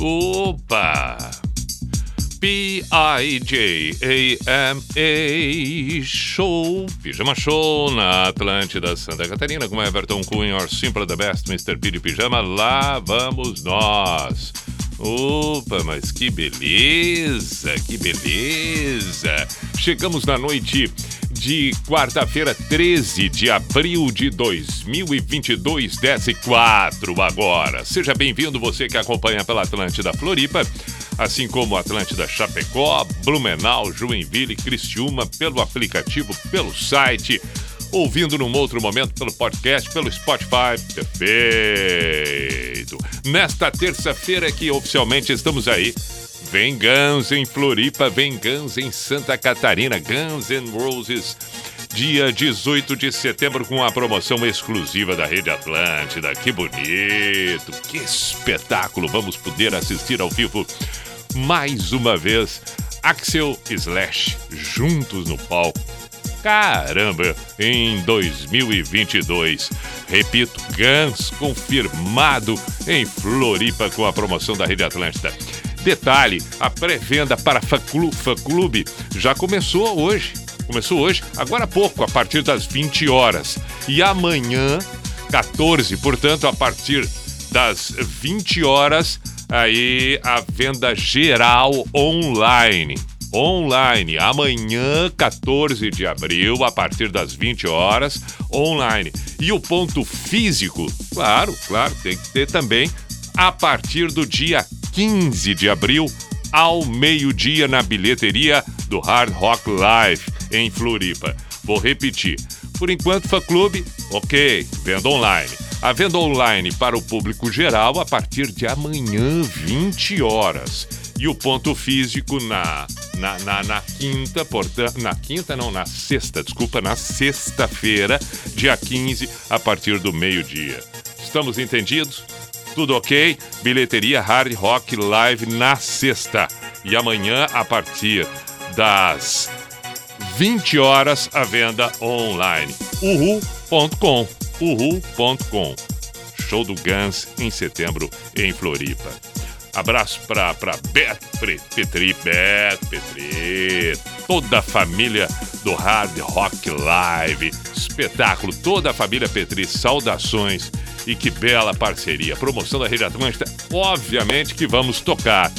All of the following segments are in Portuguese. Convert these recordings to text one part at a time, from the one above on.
Opa! P-I-J-A-M-A Show, Pijama Show na Atlântida Santa Catarina com Everton Cunha, or Simple the Best, Mr. P de Pijama, lá vamos nós. Opa, mas que beleza, que beleza. Chegamos na noite de quarta-feira, 13 de abril de 2022, 10 e 4 agora. Seja bem-vindo você que acompanha pela Atlântida Floripa, assim como Atlântida Chapecó, Blumenau, Joinville, Criciúma, pelo aplicativo, pelo site, ouvindo num outro momento pelo podcast, pelo Spotify. Perfeito! Nesta terça-feira que oficialmente estamos aí, Vem Guns em Floripa, vem Guns em Santa Catarina, Guns N' Roses, dia 18 de setembro, com a promoção exclusiva da Rede Atlântida. Que bonito, que espetáculo! Vamos poder assistir ao vivo mais uma vez Axel Slash juntos no palco. Caramba, em 2022. Repito, Guns confirmado em Floripa com a promoção da Rede Atlântida. Detalhe, a pré-venda para fã-clube fã -clube já começou hoje. Começou hoje, agora há pouco, a partir das 20 horas. E amanhã, 14, portanto, a partir das 20 horas, aí a venda geral online. Online, amanhã, 14 de abril, a partir das 20 horas, online. E o ponto físico, claro, claro, tem que ter também a partir do dia 15 de abril, ao meio-dia, na bilheteria do Hard Rock Live, em Floripa. Vou repetir. Por enquanto, fã clube, ok, venda online. A venda online para o público geral a partir de amanhã, 20 horas. E o ponto físico na, na, na, na quinta, portanto. Na quinta, não, na sexta, desculpa, na sexta-feira, dia 15, a partir do meio-dia. Estamos entendidos? Tudo ok? Bilheteria Hard Rock Live na sexta. E amanhã, a partir das 20 horas, a venda online. Uhu.com. Uhu.com. Show do Guns em setembro em Floripa. Abraço para Beto Petri, Beto Petri, toda a família do Hard Rock Live, espetáculo, toda a família Petri, saudações e que bela parceria. Promoção da Rede Atlântica, obviamente que vamos tocar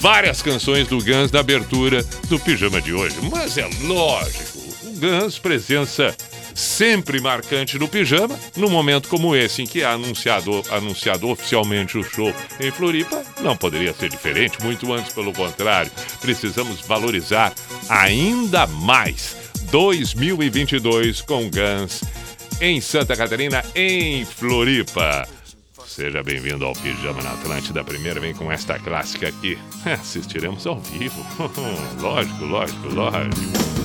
várias canções do Guns na abertura do pijama de hoje, mas é lógico, o Guns presença sempre marcante no pijama, num momento como esse em que é anunciado, anunciado oficialmente o show em Floripa, não poderia ser diferente, muito antes pelo contrário. Precisamos valorizar ainda mais 2022 com Guns em Santa Catarina, em Floripa. Seja bem-vindo ao Pijama na Atlântida. Primeiro vem com esta clássica aqui. Assistiremos ao vivo. lógico, lógico, lógico.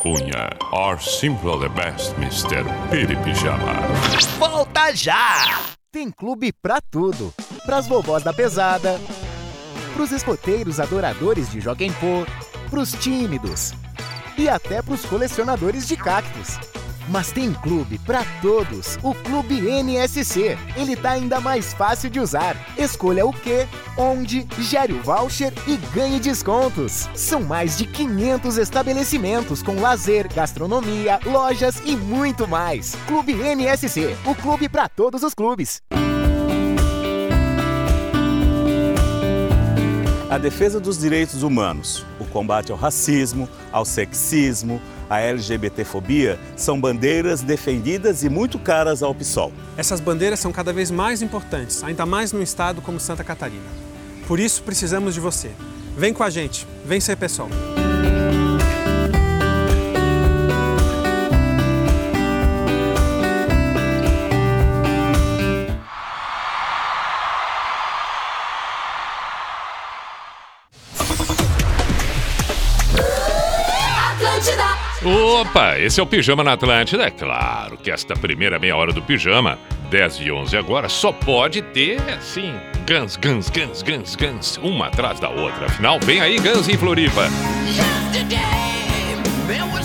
Cunha, or simple the best, Mr. Piri Pijama. Volta já! Tem clube pra tudo. Pras vovós da pesada, pros escoteiros adoradores de Joguem Pô, pros tímidos e até pros colecionadores de cactos. Mas tem clube pra todos, o Clube NSC. Ele tá ainda mais fácil de usar. Escolha o que, onde, gere o voucher e ganhe descontos. São mais de 500 estabelecimentos com lazer, gastronomia, lojas e muito mais. Clube NSC, o clube pra todos os clubes. A defesa dos direitos humanos, o combate ao racismo, ao sexismo, à LGBTfobia são bandeiras defendidas e muito caras ao PSOL. Essas bandeiras são cada vez mais importantes, ainda mais num estado como Santa Catarina. Por isso precisamos de você. Vem com a gente, vem ser PSOL. Opa, esse é o Pijama na Atlântida. É claro que esta primeira meia hora do Pijama, 10 e 11 agora, só pode ter, assim, Guns, Guns, Guns, Guns, Guns, uma atrás da outra. Afinal, vem aí Guns em Floripa. Yesterday, there were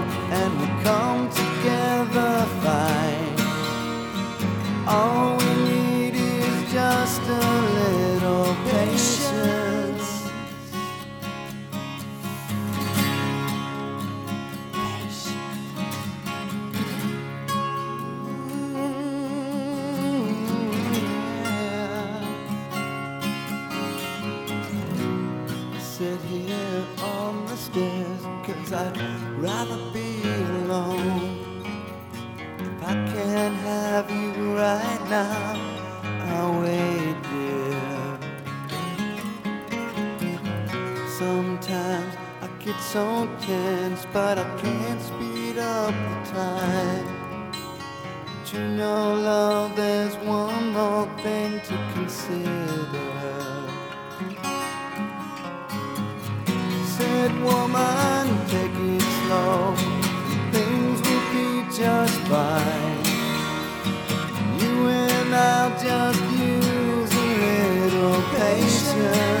So tense, but I can't speed up the time. But you know, love, there's one more thing to consider. Said woman, take it slow. Things will be just fine. You and I'll just use a little patience.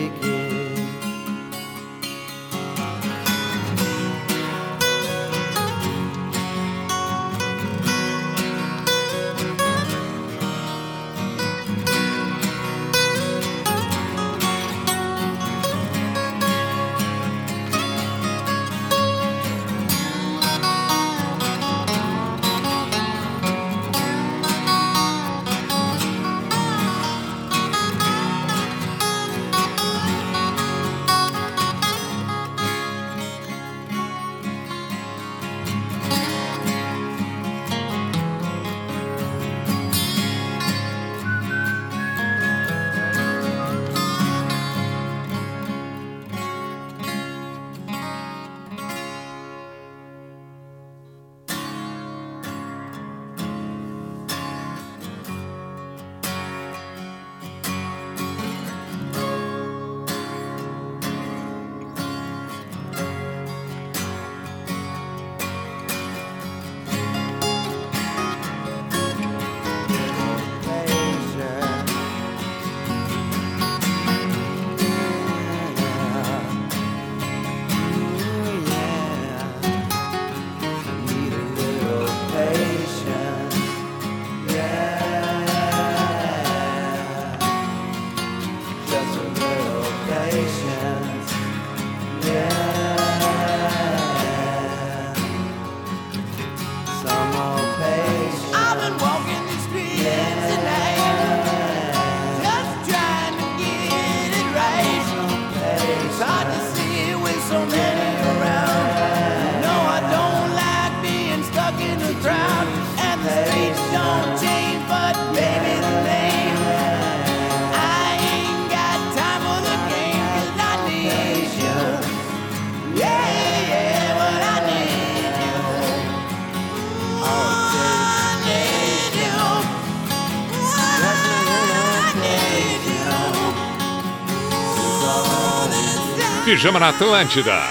Pijama na Atlântida.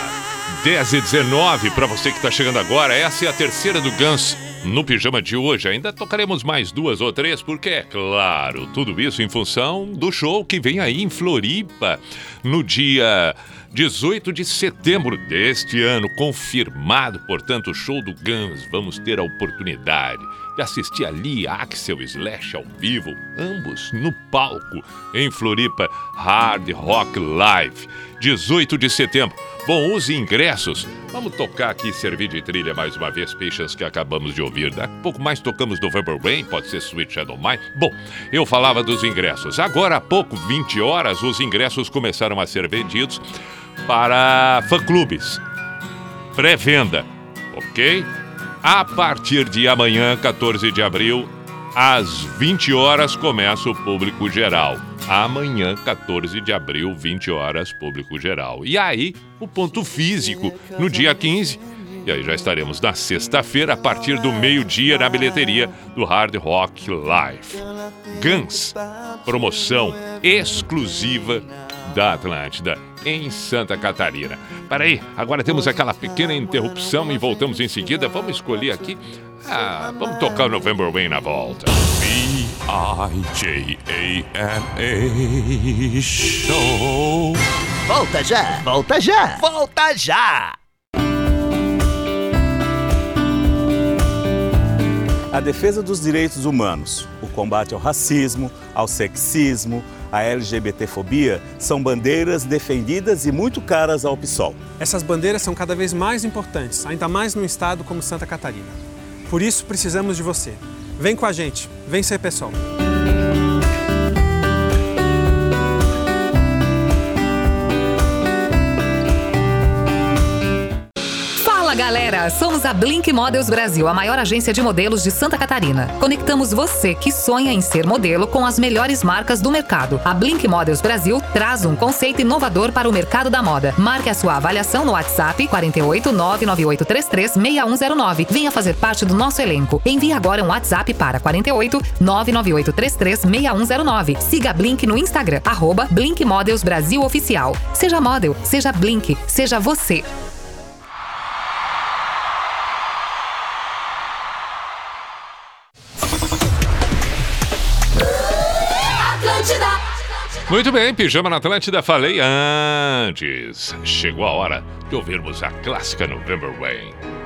10 e 19 para você que está chegando agora. Essa é a terceira do Guns no pijama de hoje. Ainda tocaremos mais duas ou três, porque é claro, tudo isso em função do show que vem aí em Floripa no dia 18 de setembro deste ano, confirmado, portanto, o show do Guns. Vamos ter a oportunidade de assistir ali Axel Slash ao vivo, ambos no palco, em Floripa, Hard Rock Live. 18 de setembro. Bom, os ingressos. Vamos tocar aqui, servir de trilha mais uma vez, Patience, que acabamos de ouvir. Daqui a pouco mais tocamos November Rain, pode ser Sweet Shadow Mine. Bom, eu falava dos ingressos. Agora há pouco, 20 horas, os ingressos começaram a ser vendidos para fã-clubes. Pré-venda, ok? A partir de amanhã, 14 de abril, às 20 horas, começa o público geral. Amanhã, 14 de abril, 20 horas, público geral. E aí, o ponto físico, no dia 15. E aí já estaremos na sexta-feira, a partir do meio-dia, na bilheteria do Hard Rock Live. Guns, promoção exclusiva da Atlântida em Santa Catarina. Peraí, agora temos aquela pequena interrupção e voltamos em seguida. Vamos escolher aqui. Ah, vamos tocar o November Rain na volta. B-I-J-A-M-A Show. Volta já! Volta já! Volta já! A defesa dos direitos humanos, combate ao racismo, ao sexismo, à LGBTfobia são bandeiras defendidas e muito caras ao PSOL. Essas bandeiras são cada vez mais importantes, ainda mais num estado como Santa Catarina. Por isso precisamos de você. Vem com a gente, vem ser pessoal. Galera, somos a Blink Models Brasil, a maior agência de modelos de Santa Catarina. Conectamos você que sonha em ser modelo com as melhores marcas do mercado. A Blink Models Brasil traz um conceito inovador para o mercado da moda. Marque a sua avaliação no WhatsApp 48 99833 6109. Venha fazer parte do nosso elenco. Envie agora um WhatsApp para 48 99833 6109. Siga a Blink no Instagram, arroba Blink Models Brasil Oficial. Seja model, seja Blink, seja você. Muito bem, Pijama na Atlântida, falei antes. Chegou a hora de ouvirmos a clássica November Rain.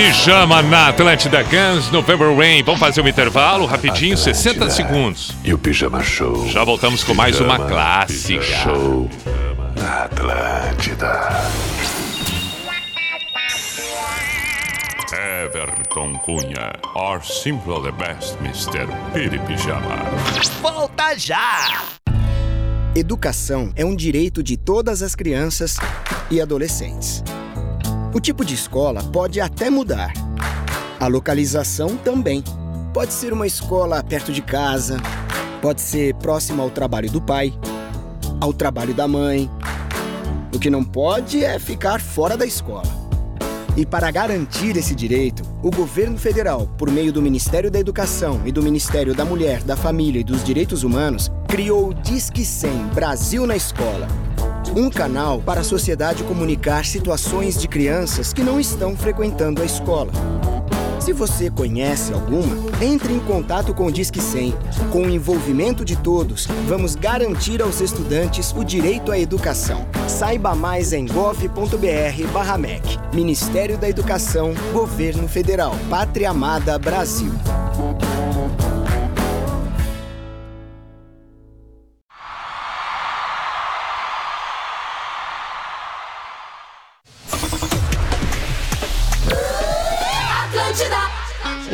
Pijama na Atlântida Guns, November Rain. Vamos fazer um intervalo rapidinho, 60 segundos. E o Pijama Show. Já voltamos com mais uma Pijama, clássica. Pijama Show na Atlântida. Everton Cunha, or simple the best, Mr. Piri Pijama. Volta já! Educação é um direito de todas as crianças e adolescentes. O tipo de escola pode até mudar. A localização também. Pode ser uma escola perto de casa, pode ser próxima ao trabalho do pai, ao trabalho da mãe. O que não pode é ficar fora da escola. E para garantir esse direito, o governo federal, por meio do Ministério da Educação e do Ministério da Mulher, da Família e dos Direitos Humanos, criou o Disque 100 Brasil na Escola. Um canal para a sociedade comunicar situações de crianças que não estão frequentando a escola. Se você conhece alguma, entre em contato com o Disque 100. Com o envolvimento de todos, vamos garantir aos estudantes o direito à educação. Saiba mais em gov.br/mec. Ministério da Educação, Governo Federal, Pátria Amada Brasil.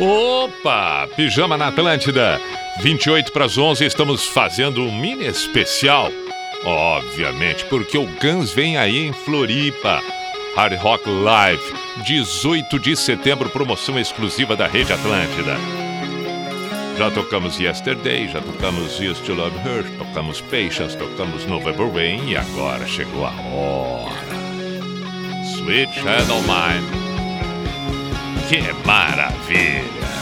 Opa! Pijama na Atlântida. 28 para as 11, estamos fazendo um mini especial. Obviamente, porque o Guns vem aí em Floripa. Hard Rock Live, 18 de setembro, promoção exclusiva da Rede Atlântida. Já tocamos Yesterday, já tocamos Used to Love Her, tocamos Patience, tocamos November Rain e agora chegou a hora. Sweet Shadow Mine. Que maravilha!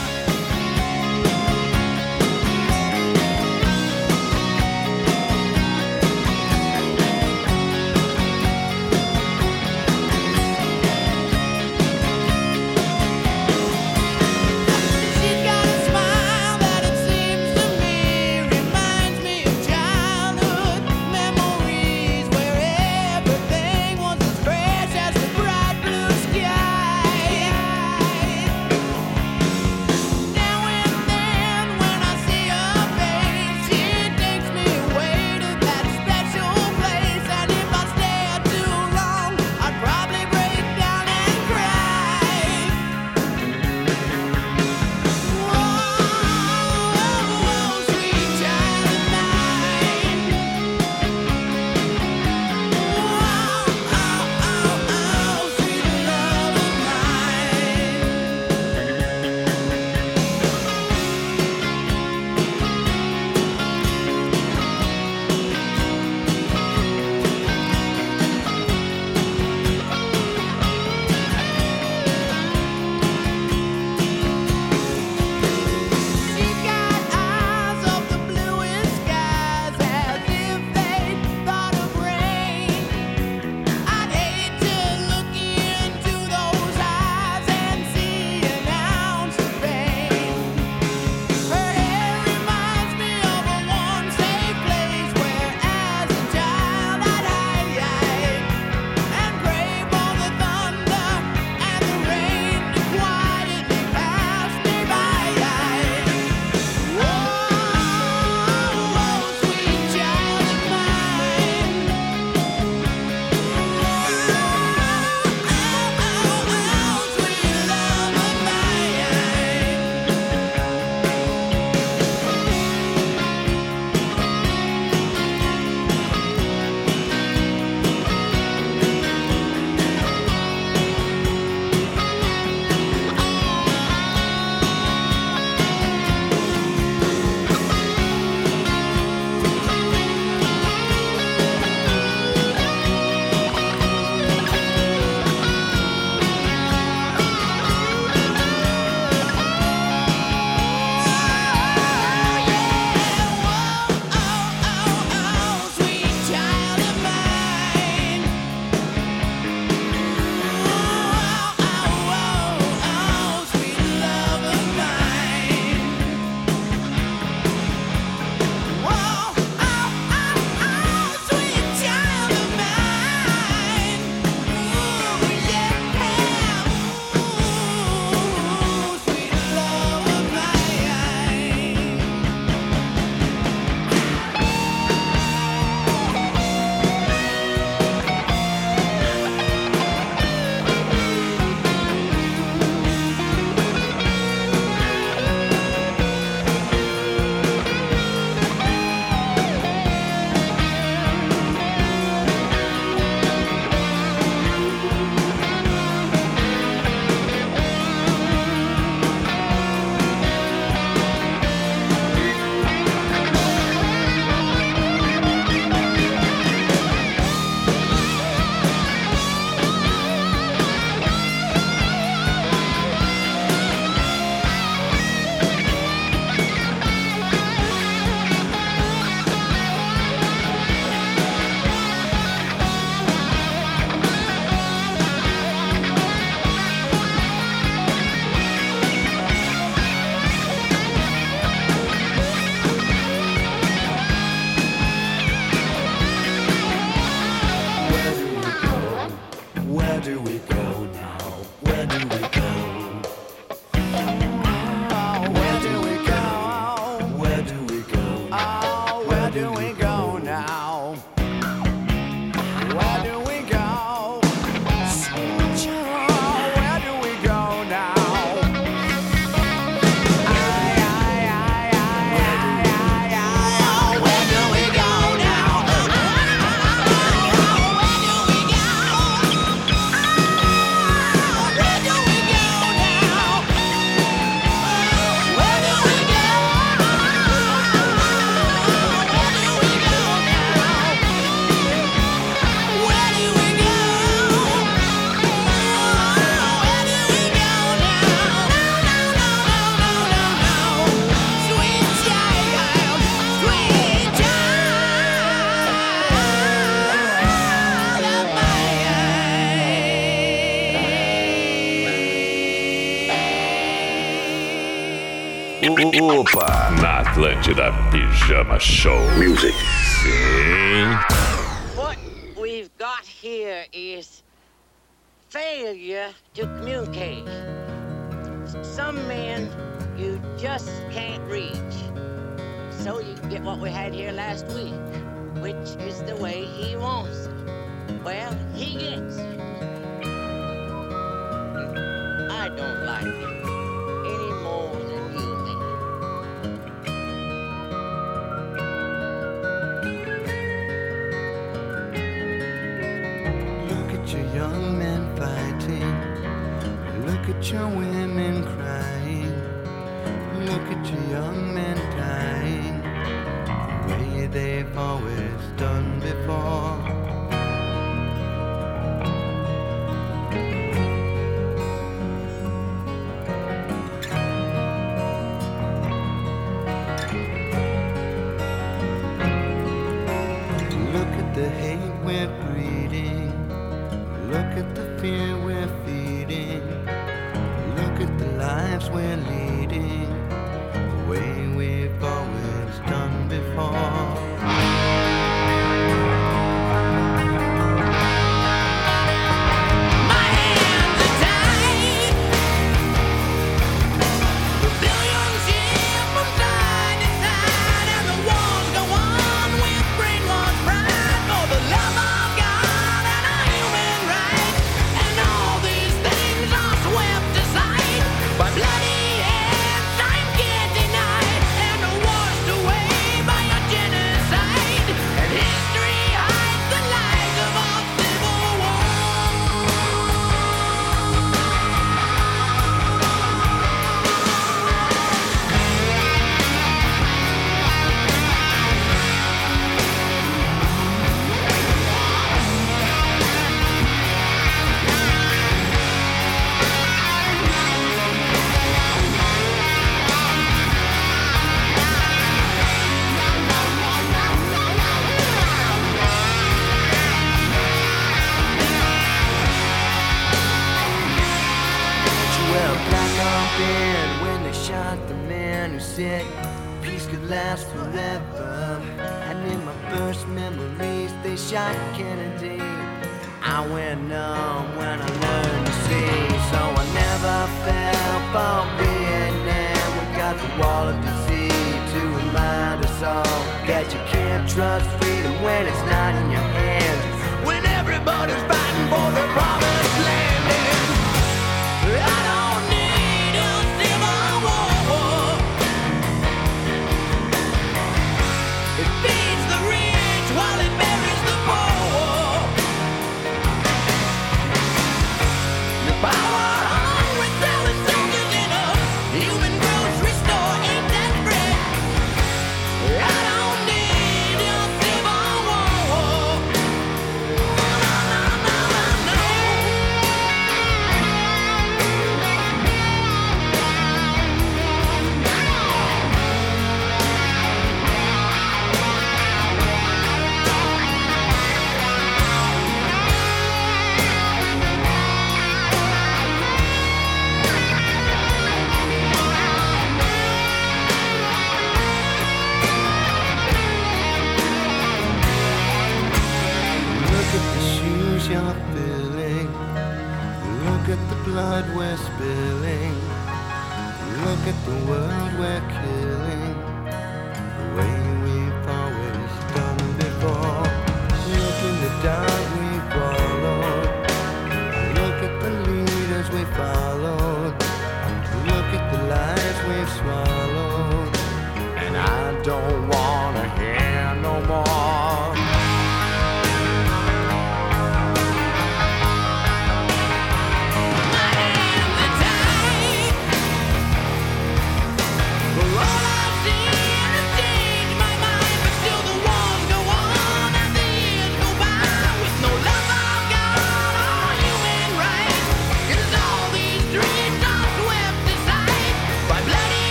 Opa! Na Atlântida Pijama Show. Music. Sim.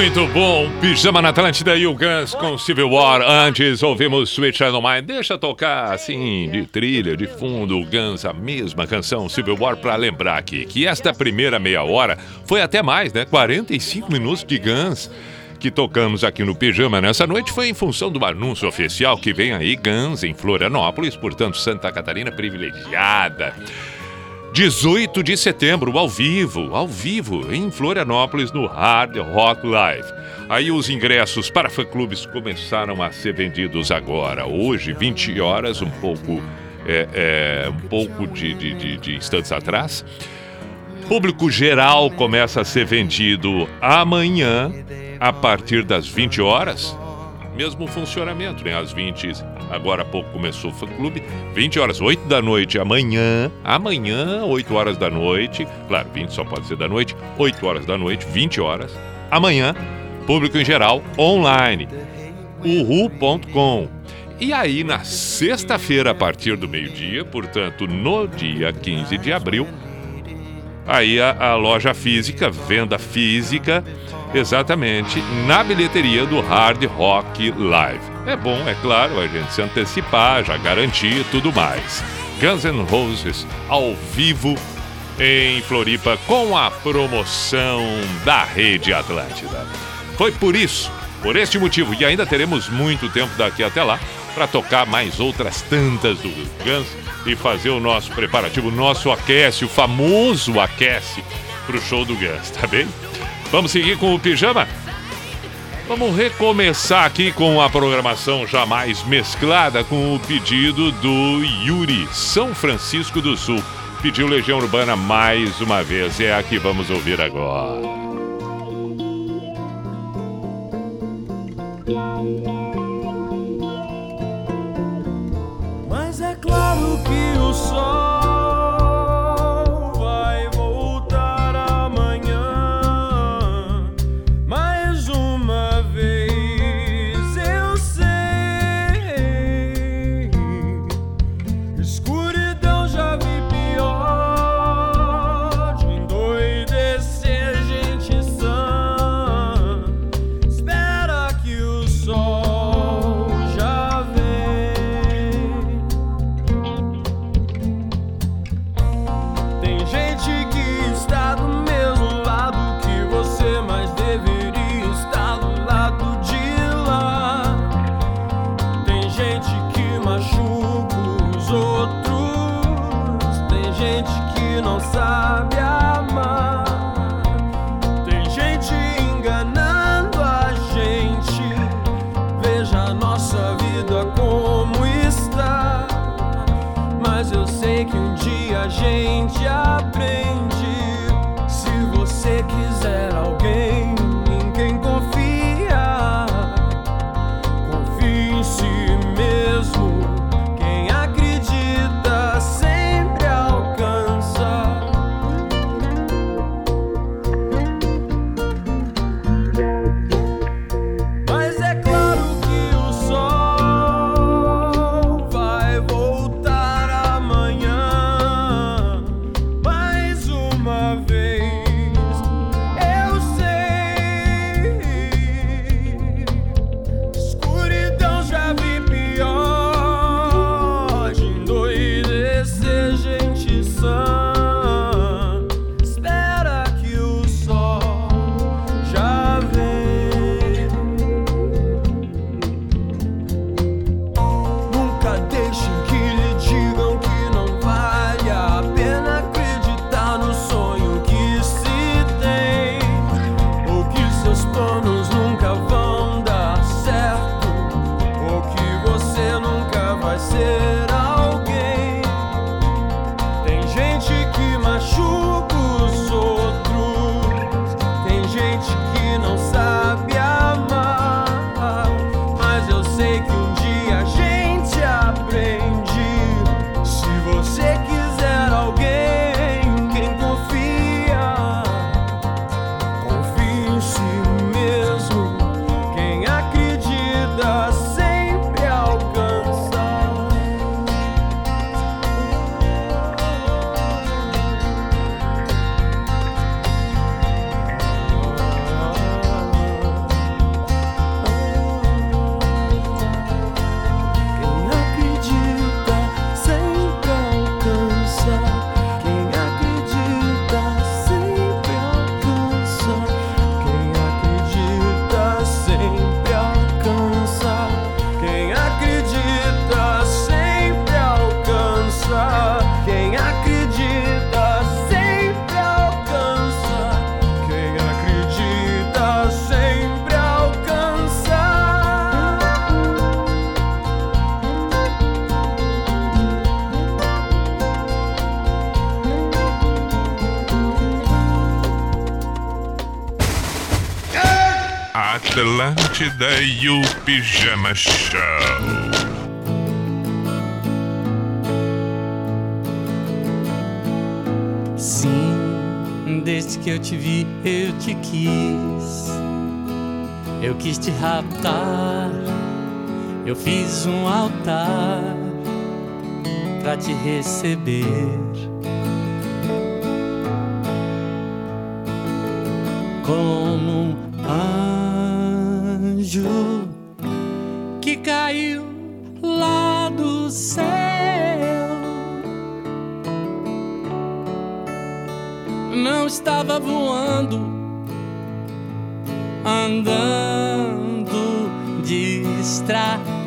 Muito bom, Pijama na Atlântida e o Guns com Civil War. Antes ouvimos Switch on Mind. Deixa tocar assim, de trilha, de fundo, o Guns, a mesma canção Civil War, para lembrar aqui que esta primeira meia hora foi até mais, né? 45 minutos de Guns que tocamos aqui no Pijama nessa noite foi em função do anúncio oficial que vem aí Guns em Florianópolis, portanto Santa Catarina privilegiada. 18 de setembro, ao vivo, ao vivo, em Florianópolis, no Hard Rock Live. Aí os ingressos para fã-clubes começaram a ser vendidos agora. Hoje, 20 horas, um pouco, é, é, um pouco de, de, de, de instantes atrás. Público geral começa a ser vendido amanhã, a partir das 20 horas. Mesmo funcionamento, né? Às 20, agora há pouco começou o fã-clube. 20 horas, 8 da noite amanhã. Amanhã, 8 horas da noite. Claro, 20 só pode ser da noite. 8 horas da noite, 20 horas. Amanhã, público em geral, online. uhu.com. E aí, na sexta-feira, a partir do meio-dia, portanto, no dia 15 de abril, aí a, a loja física, venda física, exatamente na bilheteria do Hard Rock Live. É bom, é claro, a gente se antecipar, já garantir tudo mais. Guns N' Roses ao vivo em Floripa com a promoção da Rede Atlântida. Foi por isso, por este motivo, e ainda teremos muito tempo daqui até lá para tocar mais outras tantas do Guns e fazer o nosso preparativo, o nosso aquece, o famoso aquece para o show do Guns, tá bem? Vamos seguir com o pijama? Vamos recomeçar aqui com a programação jamais mesclada com o pedido do Yuri, São Francisco do Sul. Pediu Legião Urbana mais uma vez. É a que vamos ouvir agora. Mas é claro que o sol Atlântida e o Pijama Show. Sim, desde que eu te vi, eu te quis. Eu quis te raptar. Eu fiz um altar pra te receber caiu lá do céu. Não estava voando, andando distraído.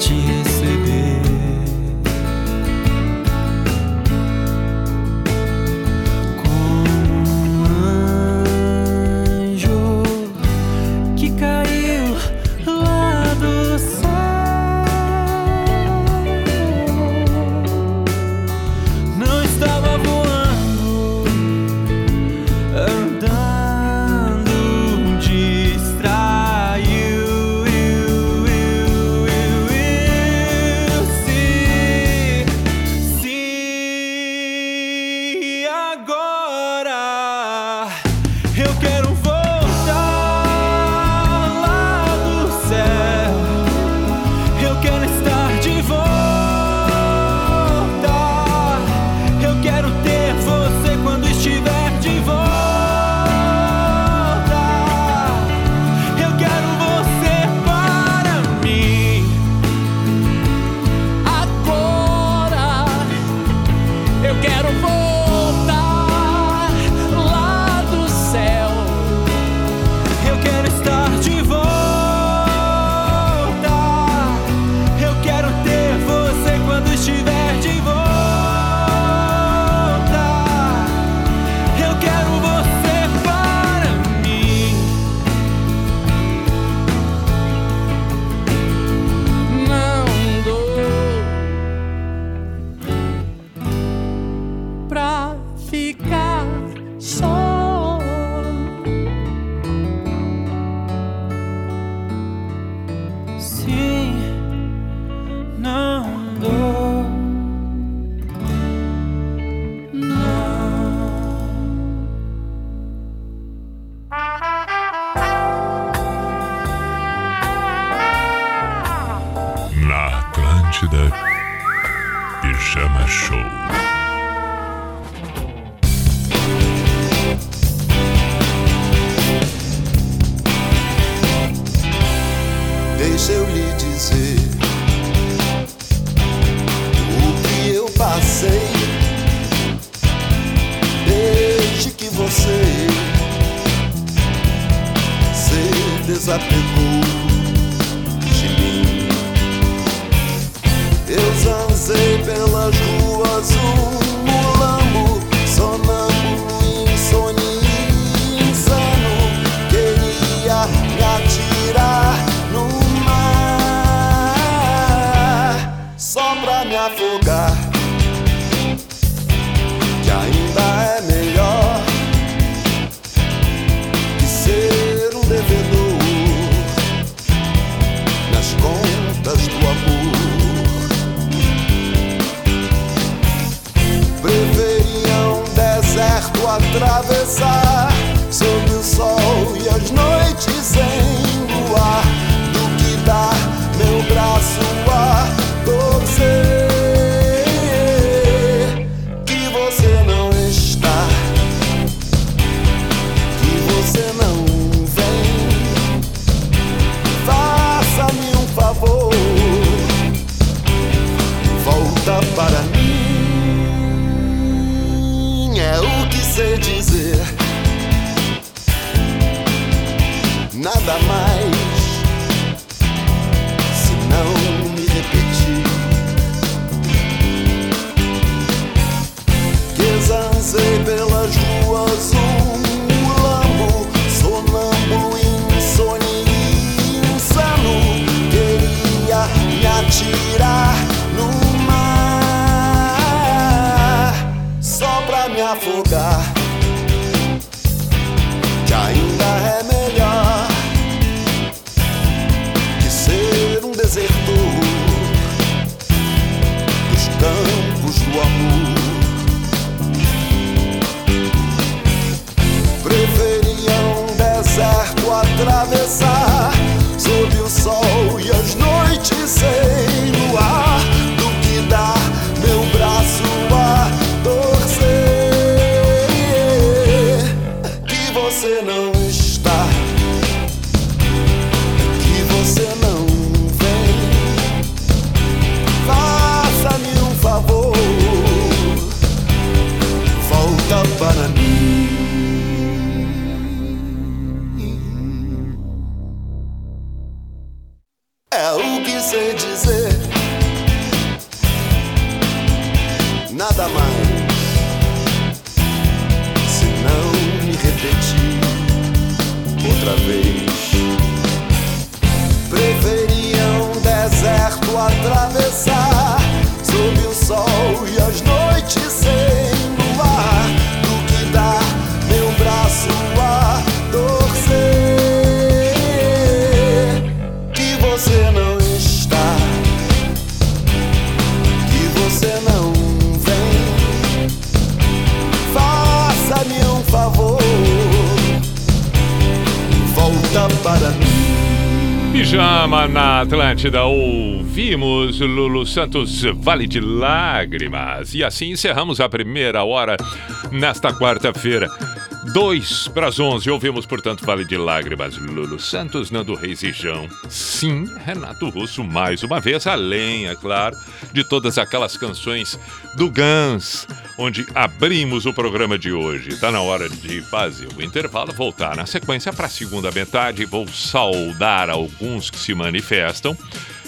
记 vezes apegou de mim. Eu zanzei pelas ruas. Pijama na Atlântida, ouvimos Lulu Santos Vale de Lágrimas. E assim encerramos a primeira hora nesta quarta-feira. Dois para as onze, ouvimos, portanto, Vale de Lágrimas, Lulu Santos, Nando Reis e João. Sim, Renato Russo, mais uma vez, além, é claro, de todas aquelas canções do Guns, onde abrimos o programa de hoje. Está na hora de fazer o intervalo, voltar na sequência para a segunda metade. Vou saudar alguns que se manifestam.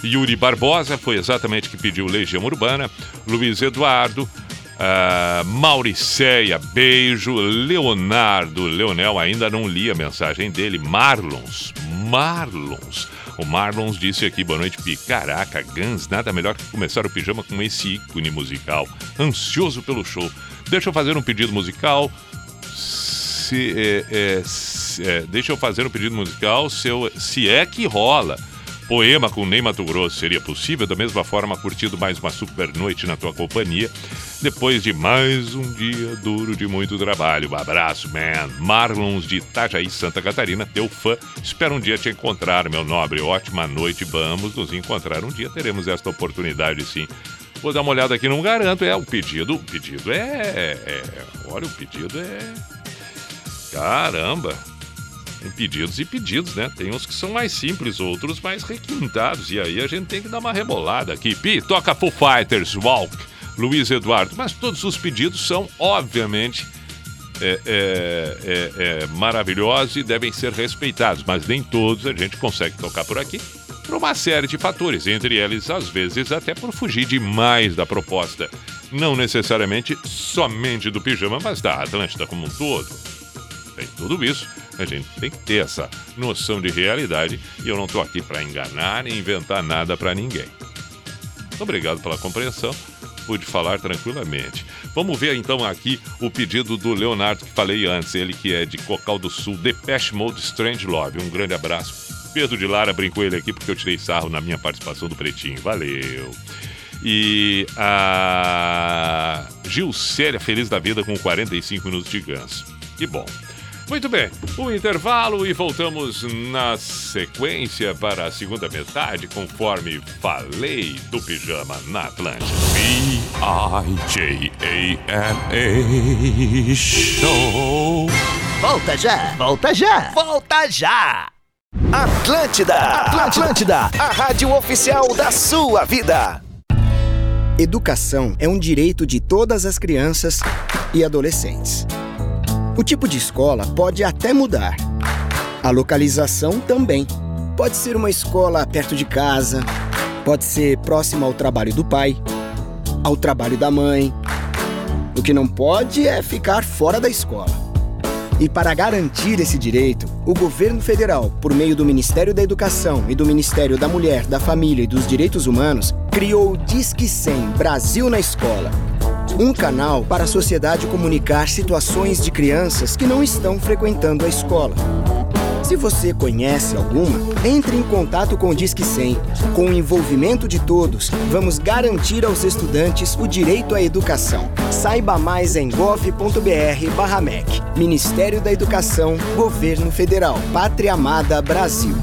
Yuri Barbosa foi exatamente que pediu Legião Urbana. Luiz Eduardo, ah, Mauricéia, beijo. Leonardo, Leonel, ainda não li a mensagem dele. Marlons, Marlons. O Marlons disse aqui, boa noite, Pi. Caraca, Guns, nada melhor que começar o pijama com esse ícone musical. Ansioso pelo show. Deixa eu fazer um pedido musical. Se, é, é, se- é, deixa eu fazer um pedido musical, se, eu- se é que rola. Poema com Ney Mato Grosso seria possível, da mesma forma curtindo mais uma super noite na tua companhia, depois de mais um dia duro de muito trabalho. Abraço, man. Marlons de Itajaí, Santa Catarina, teu fã. Espero um dia te encontrar, meu nobre. Ótima noite, vamos nos encontrar. Um dia teremos esta oportunidade, sim. Vou dar uma olhada aqui, não garanto. É o pedido. O pedido é. é olha, o pedido é. Caramba! Pedidos e pedidos, né? Tem uns que são mais simples, outros mais requintados. E aí a gente tem que dar uma rebolada aqui. Pi, toca Foo Fighters, Walk, Luiz Eduardo. Mas todos os pedidos são, obviamente, é, é, é, é, maravilhosos e devem ser respeitados. Mas nem todos a gente consegue tocar por aqui. Por uma série de fatores, entre eles, às vezes, até por fugir demais da proposta. Não necessariamente somente do pijama, mas da Atlântida como um todo. Tem tudo isso, a gente tem que ter essa noção de realidade e eu não estou aqui para enganar nem inventar nada para ninguém. Obrigado pela compreensão, pude falar tranquilamente. Vamos ver então aqui o pedido do Leonardo que falei antes, ele que é de Cocal do Sul, Depeche Mode Strange Love. Um grande abraço. Pedro de Lara brincou ele aqui porque eu tirei sarro na minha participação do Pretinho. Valeu. E a Gilcélia Feliz da Vida com 45 minutos de ganso. Que bom. Muito bem, o intervalo e voltamos na sequência para a segunda metade, conforme falei do Pijama na Atlântica. B-I-J-A-M-A Show. Volta já, volta já, volta já! Atlântida, Atlântida, a rádio oficial da sua vida. Educação é um direito de todas as crianças e adolescentes. O tipo de escola pode até mudar. A localização também. Pode ser uma escola perto de casa, pode ser próxima ao trabalho do pai, ao trabalho da mãe. O que não pode é ficar fora da escola. E para garantir esse direito, o governo federal, por meio do Ministério da Educação e do Ministério da Mulher, da Família e dos Direitos Humanos, criou o Disque 100 Brasil na Escola. Um canal para a sociedade comunicar situações de crianças que não estão frequentando a escola. Se você conhece alguma, entre em contato com o Disque 100. Com o envolvimento de todos, vamos garantir aos estudantes o direito à educação. Saiba mais em gov.br/mec. Ministério da Educação, Governo Federal, Pátria Amada Brasil.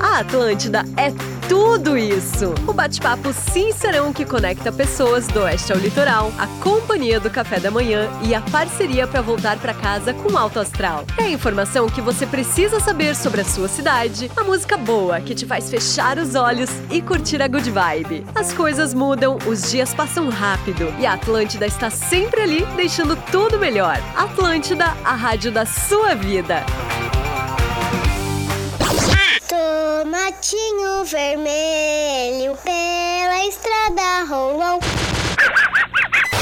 A Atlântida é tudo isso. O bate-papo sincerão que conecta pessoas do oeste ao litoral, a companhia do café da manhã e a parceria para voltar para casa com alto astral. É a informação que você precisa saber sobre a sua cidade, a música boa que te faz fechar os olhos e curtir a good vibe. As coisas mudam, os dias passam rápido e a Atlântida está sempre ali, deixando tudo melhor. Atlântida, a rádio da sua vida. Tomatinho vermelho pela estrada rolou.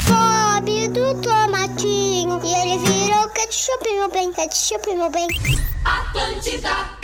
Sobe do tomatinho e ele virou ketchup, meu bem, ketchup, meu bem. Atlântida.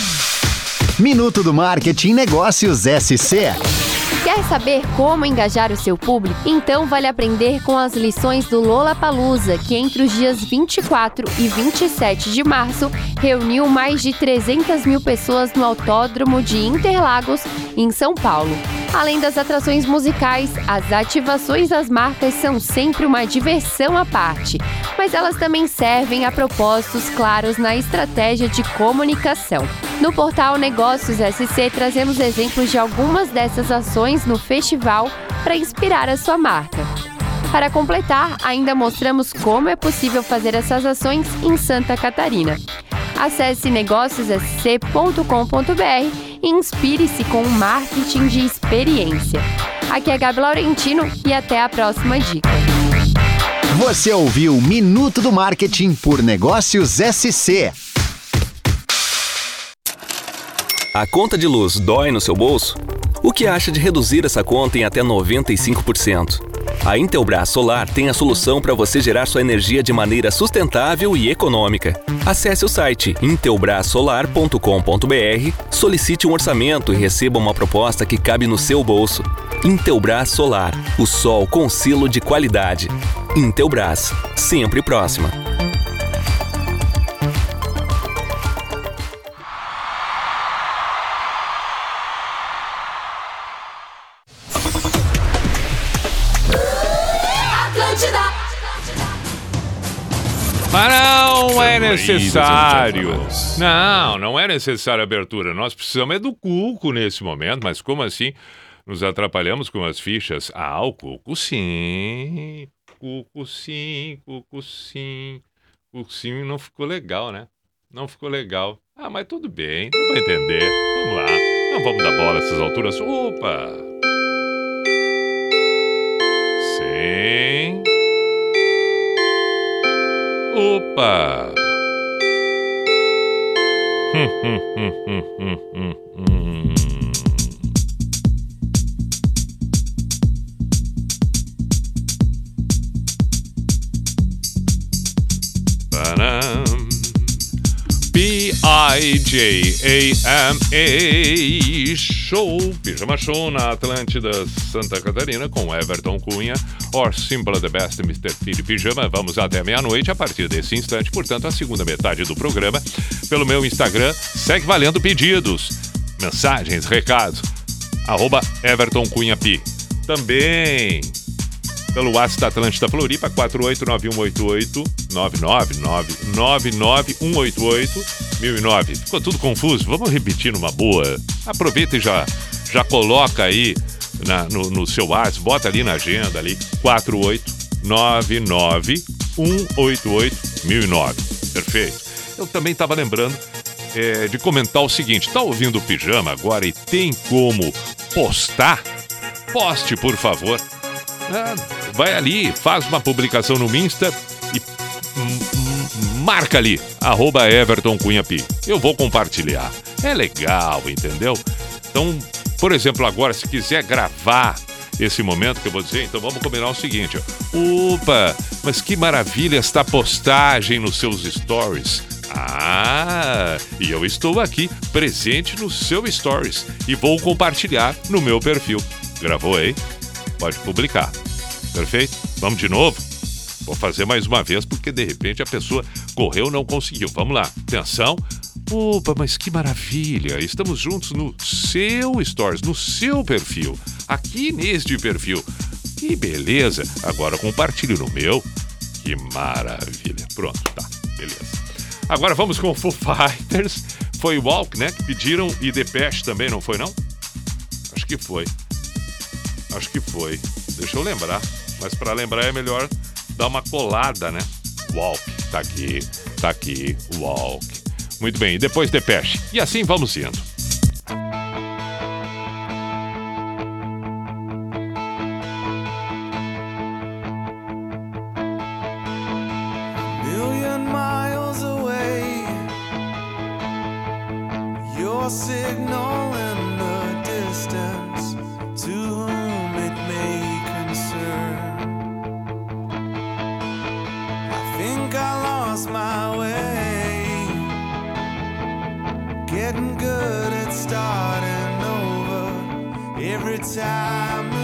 Minuto do Marketing Negócios SC. Quer saber como engajar o seu público? Então vale aprender com as lições do Lola Palusa, que entre os dias 24 e 27 de março reuniu mais de 300 mil pessoas no Autódromo de Interlagos, em São Paulo. Além das atrações musicais, as ativações das marcas são sempre uma diversão à parte, mas elas também servem a propósitos claros na estratégia de comunicação. No portal Negócios SC trazemos exemplos de algumas dessas ações no festival para inspirar a sua marca. Para completar, ainda mostramos como é possível fazer essas ações em Santa Catarina. Acesse negóciossc.com.br e inspire-se com um marketing de experiência. Aqui é Gabi Laurentino e até a próxima dica. Você ouviu Minuto do Marketing por Negócios SC. A conta de luz dói no seu bolso? O que acha de reduzir essa conta em até 95%? A Intelbras Solar tem a solução para você gerar sua energia de maneira sustentável e econômica. Acesse o site intelbrasolar.com.br, solicite um orçamento e receba uma proposta que cabe no seu bolso. Intelbras Solar, o sol com selo de qualidade. Intelbras, sempre próxima. Mas não é necessário. Não, não é necessário abertura. Nós precisamos é do Cuco nesse momento, mas como assim nos atrapalhamos com as fichas? Ah, o Cuco sim. Cuco sim, Cuco sim. Cuco sim não ficou legal, né? Não ficou legal. Ah, mas tudo bem, tu vai entender. Vamos lá. Não vamos dar bola a essas alturas. Opa! Sim. Opa! Param. P-I-J-A-M-A Show, Pijama Show na Atlântida Santa Catarina com Everton Cunha, or Simple the Best Mr. Fit Pijama. Vamos até meia-noite a partir desse instante, portanto, a segunda metade do programa. Pelo meu Instagram, segue valendo pedidos, mensagens, recados. Arroba Everton Cunha Pi. Também pelo WhatsApp da Atlântida Floripa, 4891888 999 1009. Ficou tudo confuso? Vamos repetir numa boa. Aproveita e já, já coloca aí na- no, no seu WhatsApp, bota ali na agenda ali, 4899188 1009. Perfeito. Eu também estava lembrando é, de comentar o seguinte: tá ouvindo o pijama agora e tem como postar? Poste, por favor. Ah, vai ali, faz uma publicação no Insta e marca ali, arroba Everton. Eu vou compartilhar. É legal, entendeu? Então, por exemplo, agora, se quiser gravar esse momento que eu vou dizer, então vamos combinar o seguinte: ó. opa, mas que maravilha esta postagem nos seus stories. Ah, e eu estou aqui presente no seu stories e vou compartilhar no meu perfil. Gravou aí? Pode publicar. Perfeito? Vamos de novo? Vou fazer mais uma vez porque de repente a pessoa correu não conseguiu. Vamos lá. Atenção. Opa, mas que maravilha! Estamos juntos no seu stories, no seu perfil, aqui neste perfil. Que beleza! Agora compartilhe no meu. Que maravilha! Pronto, tá, beleza. Agora vamos com o Foo Fighters. Foi Walk, né? Que pediram e Depeche também, não foi não? Acho que foi. Acho que foi. Deixa eu lembrar. Mas para lembrar é melhor dar uma colada, né? Walk. Tá aqui. Tá aqui. Walk. Muito bem. E depois Depeche. E assim vamos indo. signal good at starting over. Every time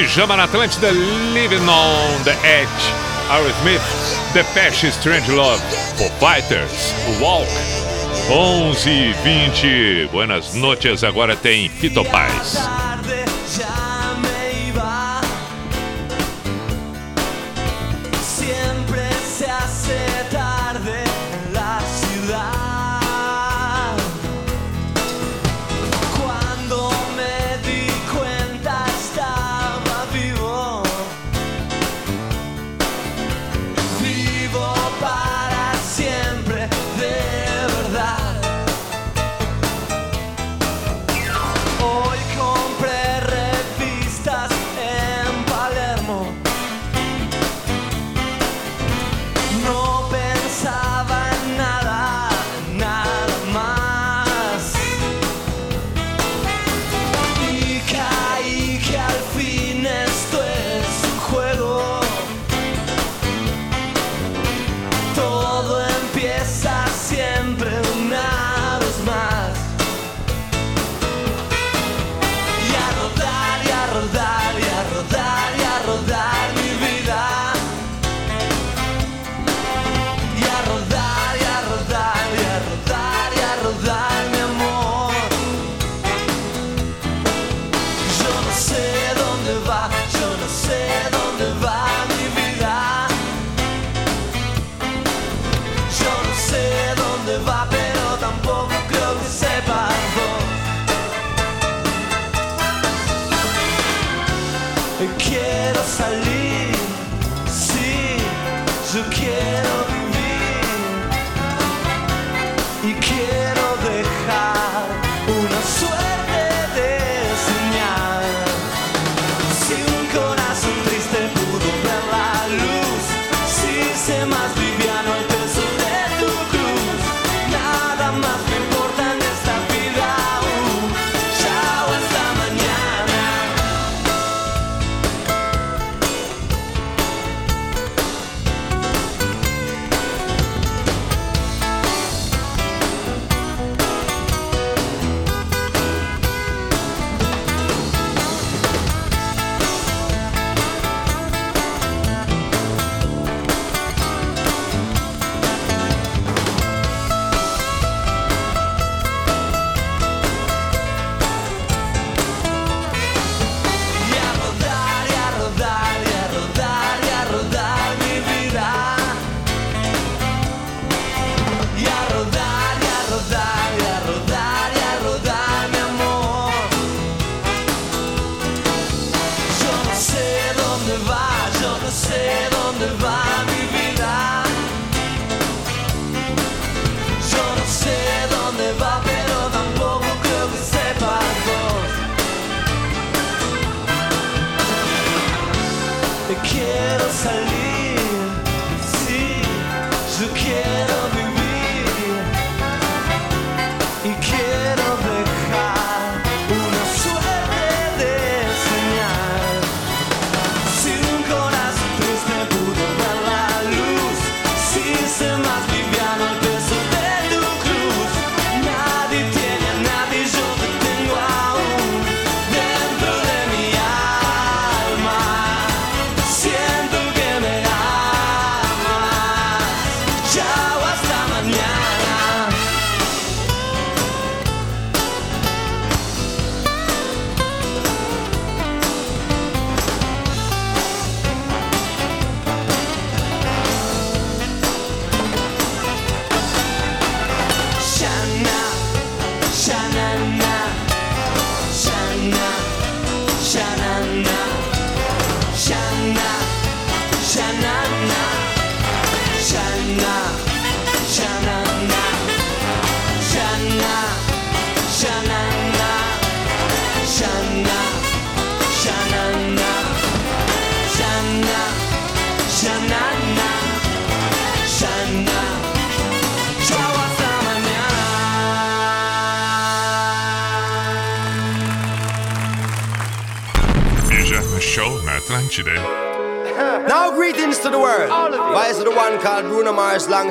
Pijama na Atlântida, Living on the Edge, Aerosmith, Depeche Strange Love, Foo Fighters, Walk, 11 e 20. Buenas noites, agora tem Fito Paz. Quiero salir.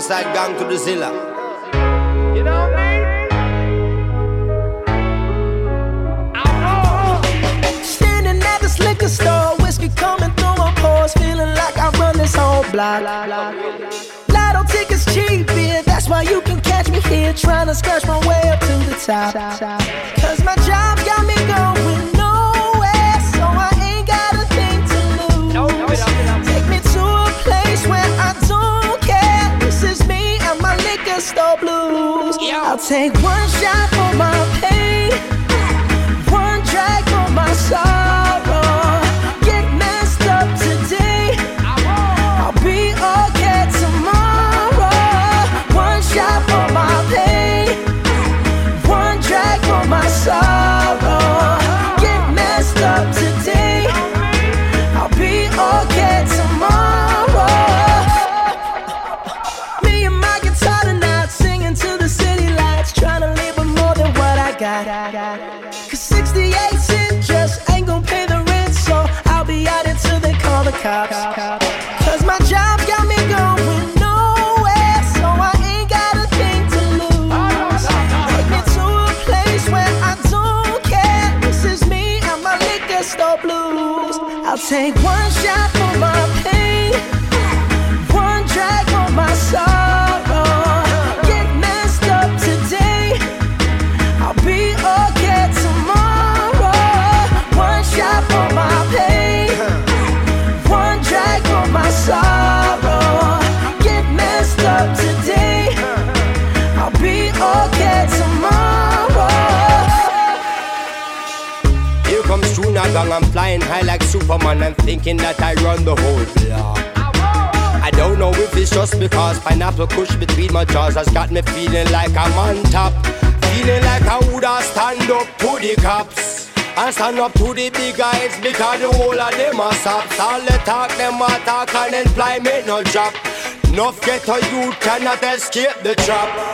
Westside gang to the Zilla. Take one shot. take one shot I'm flying high like Superman. I'm thinking that I run the whole block. I don't know if it's just because pineapple kush between my jaws has got me feeling like I'm on top. Feeling like I woulda stand up to the cops. I stand up to the big guys because the whole of them are sops. All the talk, them attack and then fly me no drop. Enough get a you cannot escape the trap.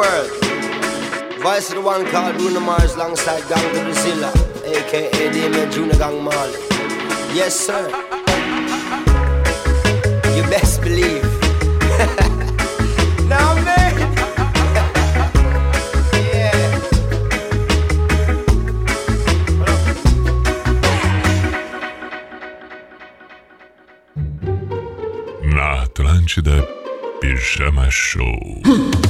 world. Voice of the one called Bruno Mars alongside Gang to Brazilla, aka Damien Junior Gang Marley. Yes, sir. You best believe. now, man. Na Atlântida, Pijama Show.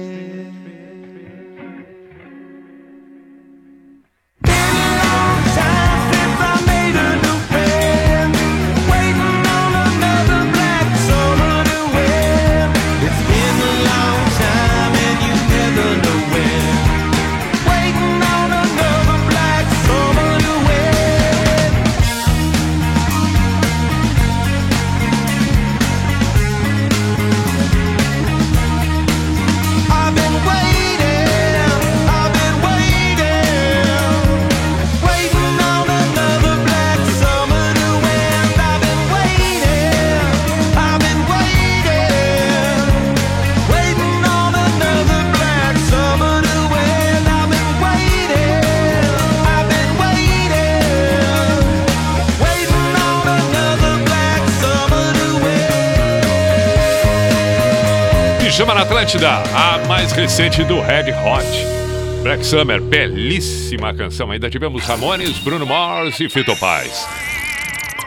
Atlântida, a mais recente do Red Hot. Black Summer, belíssima canção. Ainda tivemos Ramones, Bruno Mars e Fito Paz.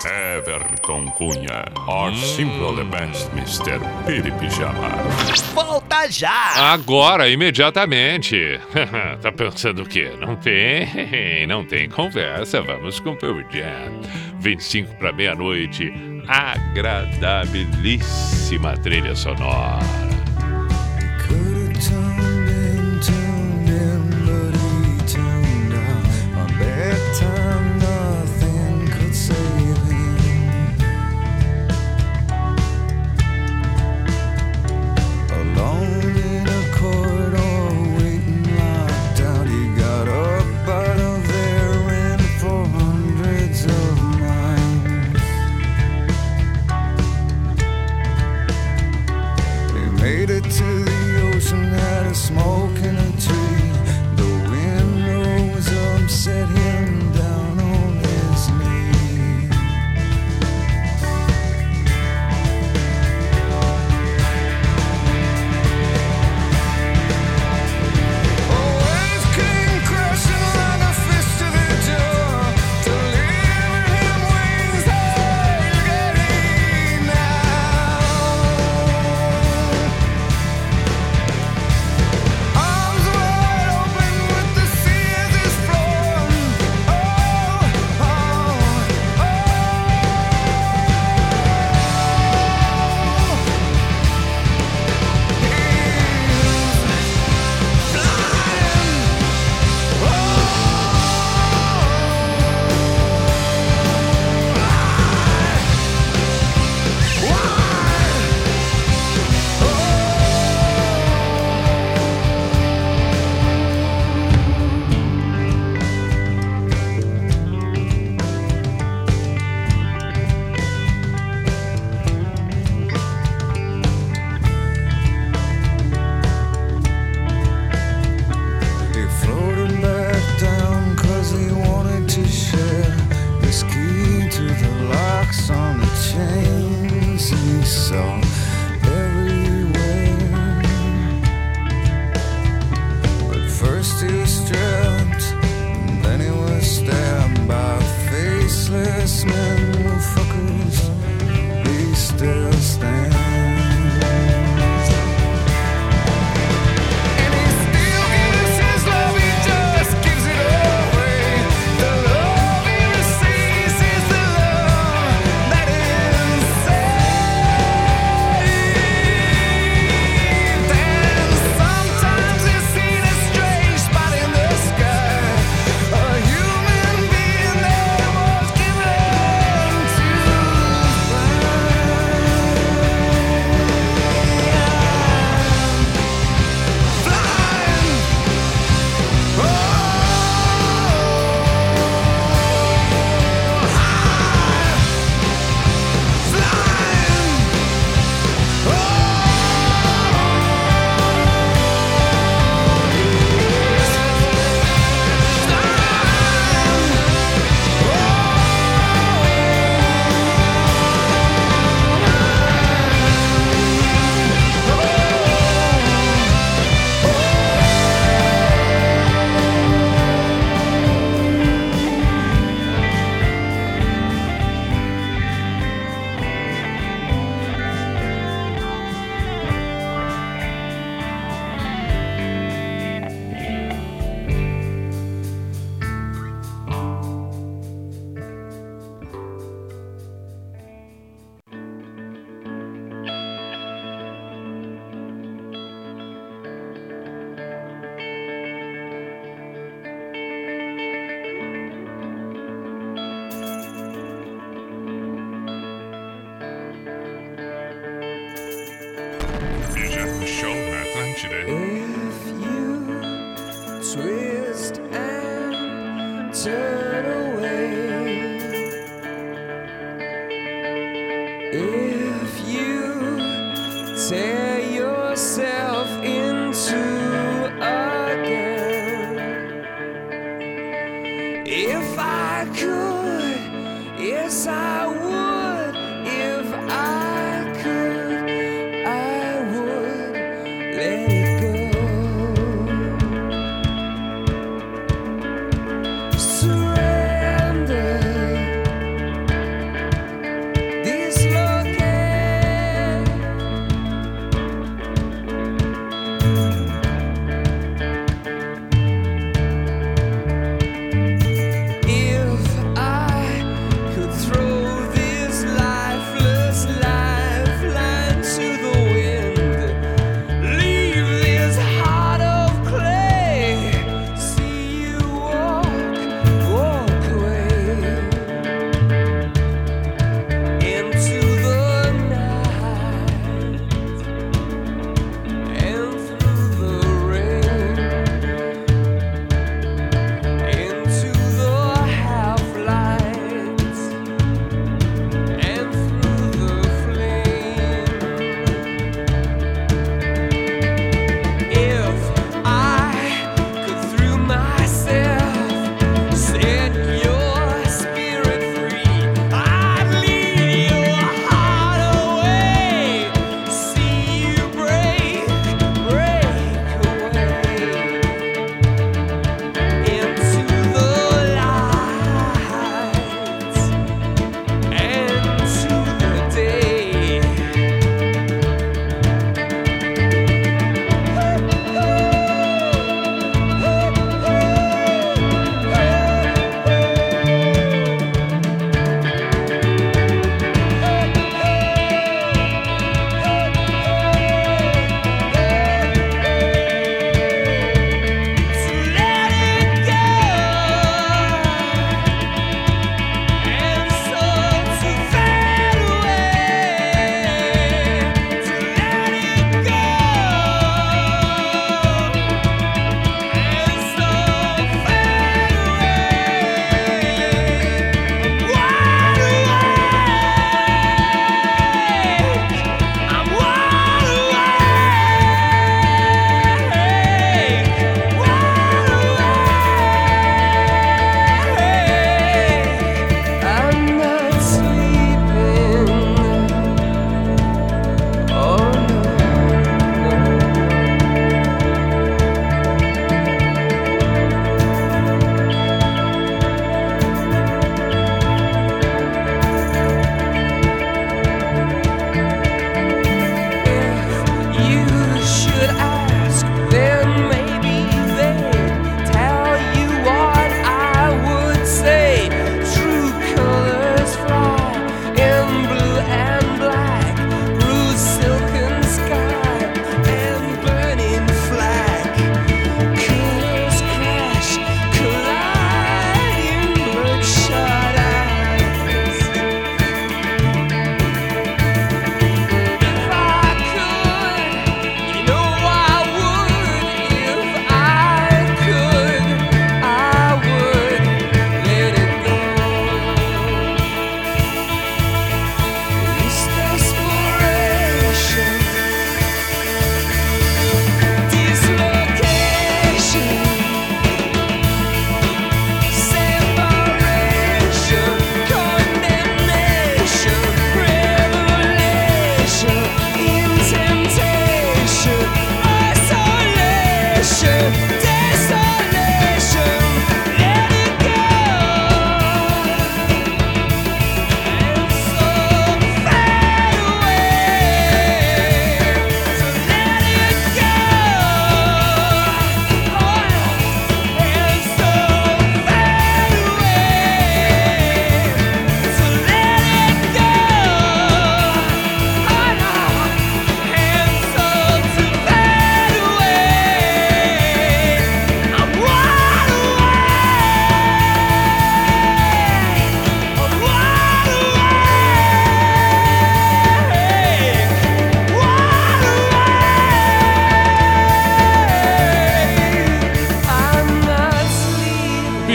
Everton Cunha, or simple the best, Mr. Piripijama. Volta já! Agora, imediatamente. tá pensando o quê? Não tem, não tem conversa. Vamos com Pearl Jam. 25 para meia-noite. Agradabilíssima trilha sonora.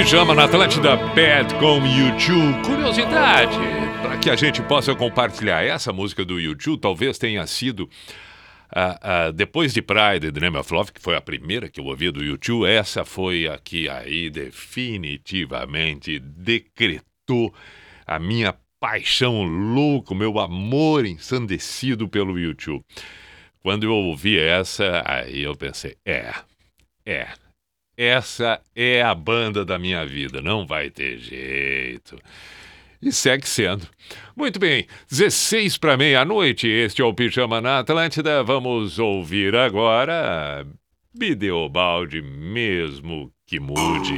Pijama na Atlântida Bad com YouTube. Curiosidade, para que a gente possa compartilhar essa música do YouTube, talvez tenha sido ah, ah, depois de Pride The Name of Love, que foi a primeira que eu ouvi do YouTube, essa foi a que aí definitivamente decretou a minha paixão louca, meu amor ensandecido pelo YouTube. Quando eu ouvi essa, aí eu pensei, é, é, essa é a banda da minha vida, não vai ter jeito. E segue sendo. Muito bem, 16 para meia-noite, este é o Pijama na Atlântida. Vamos ouvir agora Bideobaldi, mesmo que mude.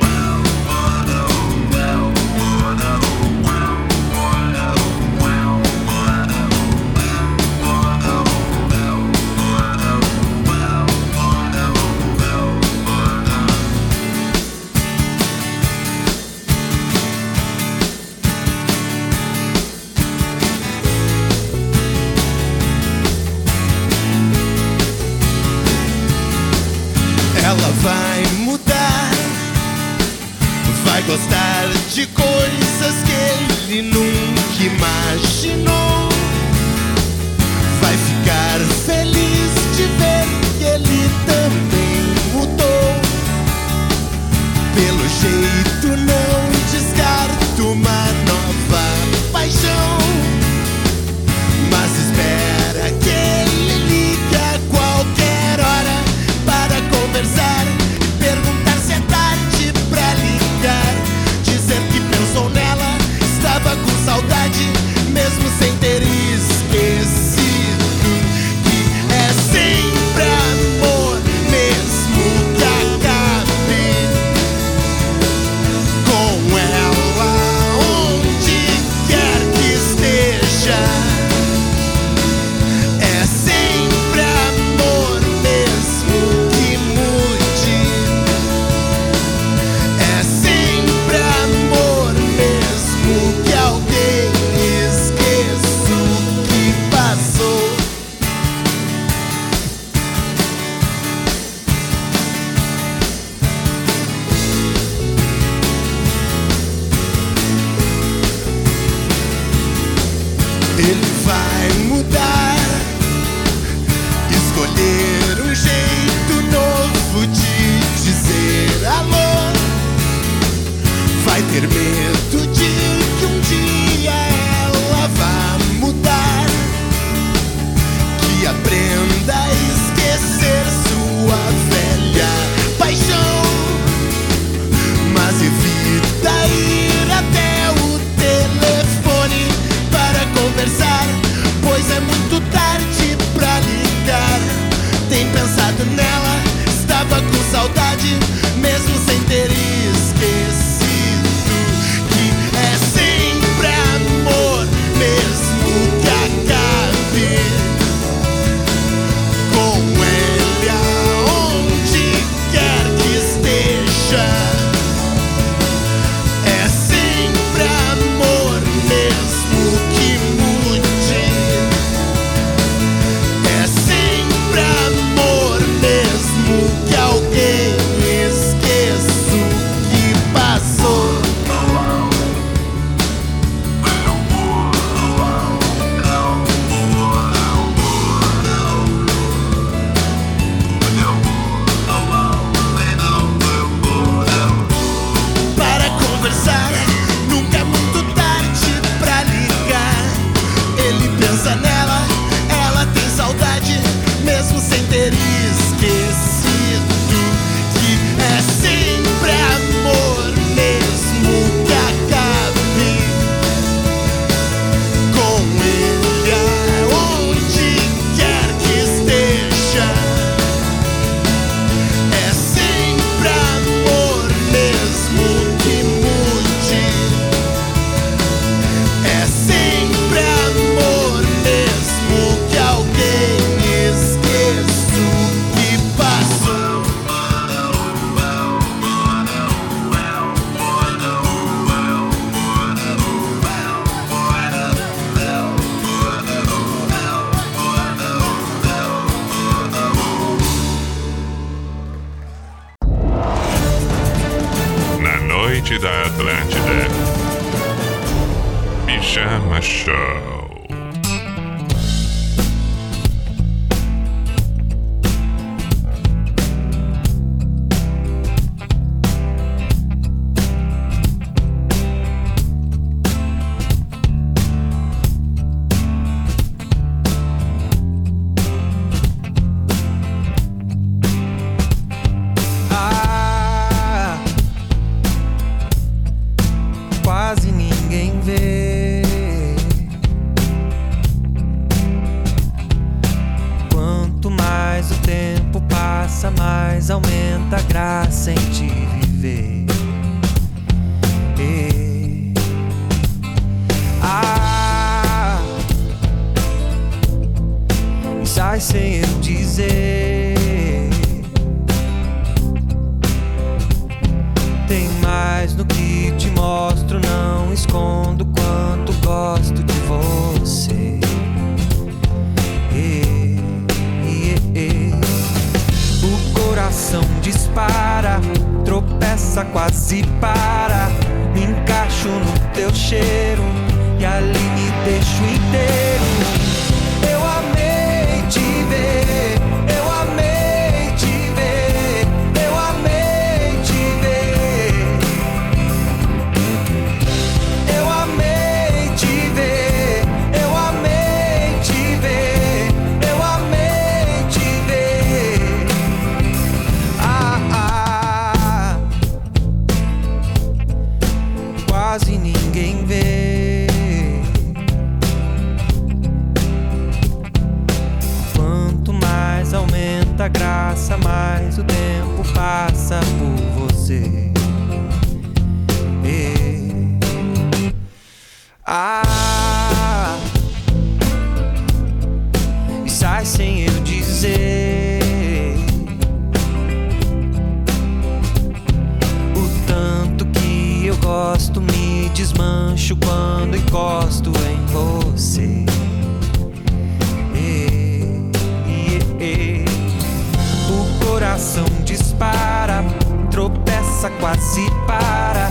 quase para.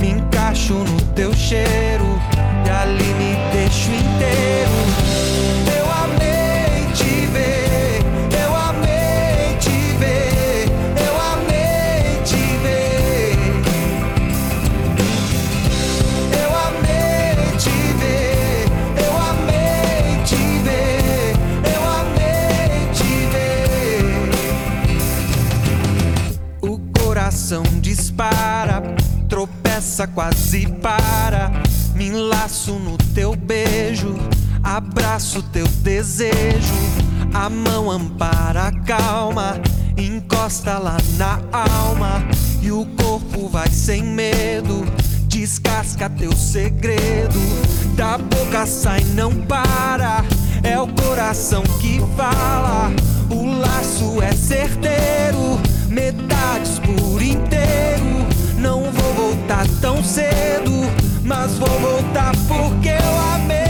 Me encaixo no teu cheiro e ali me deixo inteiro. quase para. Me enlaço no teu beijo, abraço teu desejo. A mão ampara a calma, encosta lá na alma. E o corpo vai sem medo, descasca teu segredo. Da boca sai, não para, é o coração que fala. O laço é certeiro, metades por inteiro voltar tão cedo, mas vou voltar porque eu amei.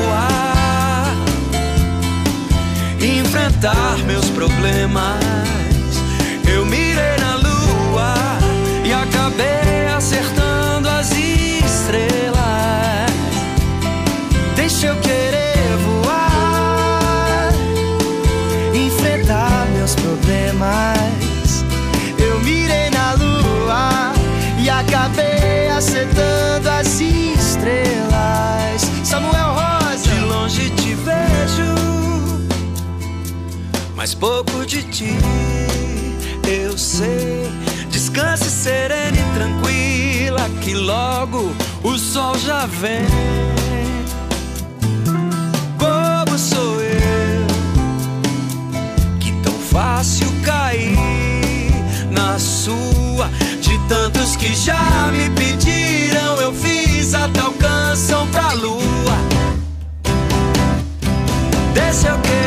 enfrentar meus problemas. Eu mirei na lua e acabei acertando as estrelas. Deixa eu querer voar, enfrentar meus problemas. Mas pouco de ti eu sei. Descanse serena e tranquila, que logo o sol já vem. Bobo sou eu, que tão fácil cair na sua. De tantos que já me pediram, eu fiz até o canção pra lua. Deixa eu querer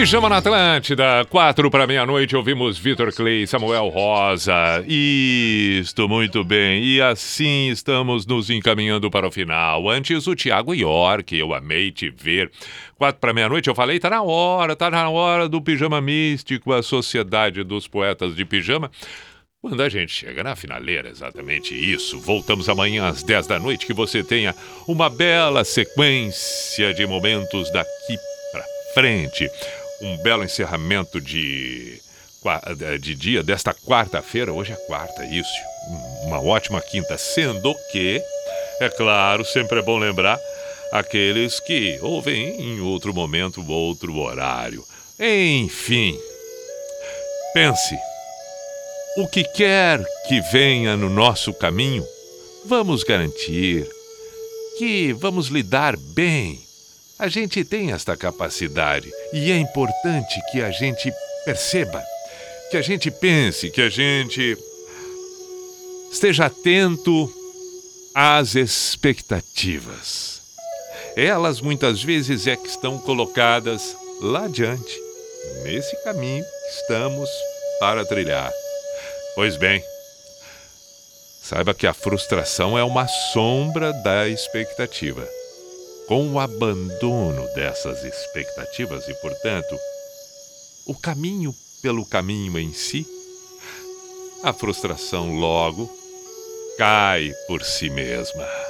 Pijama na Atlântida, quatro para meia-noite, ouvimos Vitor Clay, Samuel Rosa. Isto, muito bem. E assim estamos nos encaminhando para o final. Antes, o Tiago York, eu amei te ver. Quatro para meia-noite, eu falei, tá na hora, tá na hora do Pijama Místico, a Sociedade dos Poetas de Pijama. Quando a gente chega na finaleira, exatamente isso. Voltamos amanhã às 10 da noite. Que você tenha uma bela sequência de momentos daqui pra frente. Um belo encerramento de, de dia desta quarta-feira. Hoje é quarta, isso. Uma ótima quinta. Sendo que, é claro, sempre é bom lembrar aqueles que ouvem em outro momento, outro horário. Enfim, pense. O que quer que venha no nosso caminho, vamos garantir que vamos lidar bem. A gente tem esta capacidade e é importante que a gente perceba, que a gente pense, que a gente esteja atento às expectativas. Elas muitas vezes é que estão colocadas lá adiante, nesse caminho que estamos para trilhar. Pois bem, saiba que a frustração é uma sombra da expectativa. Com o abandono dessas expectativas e, portanto, o caminho pelo caminho em si, a frustração logo cai por si mesma.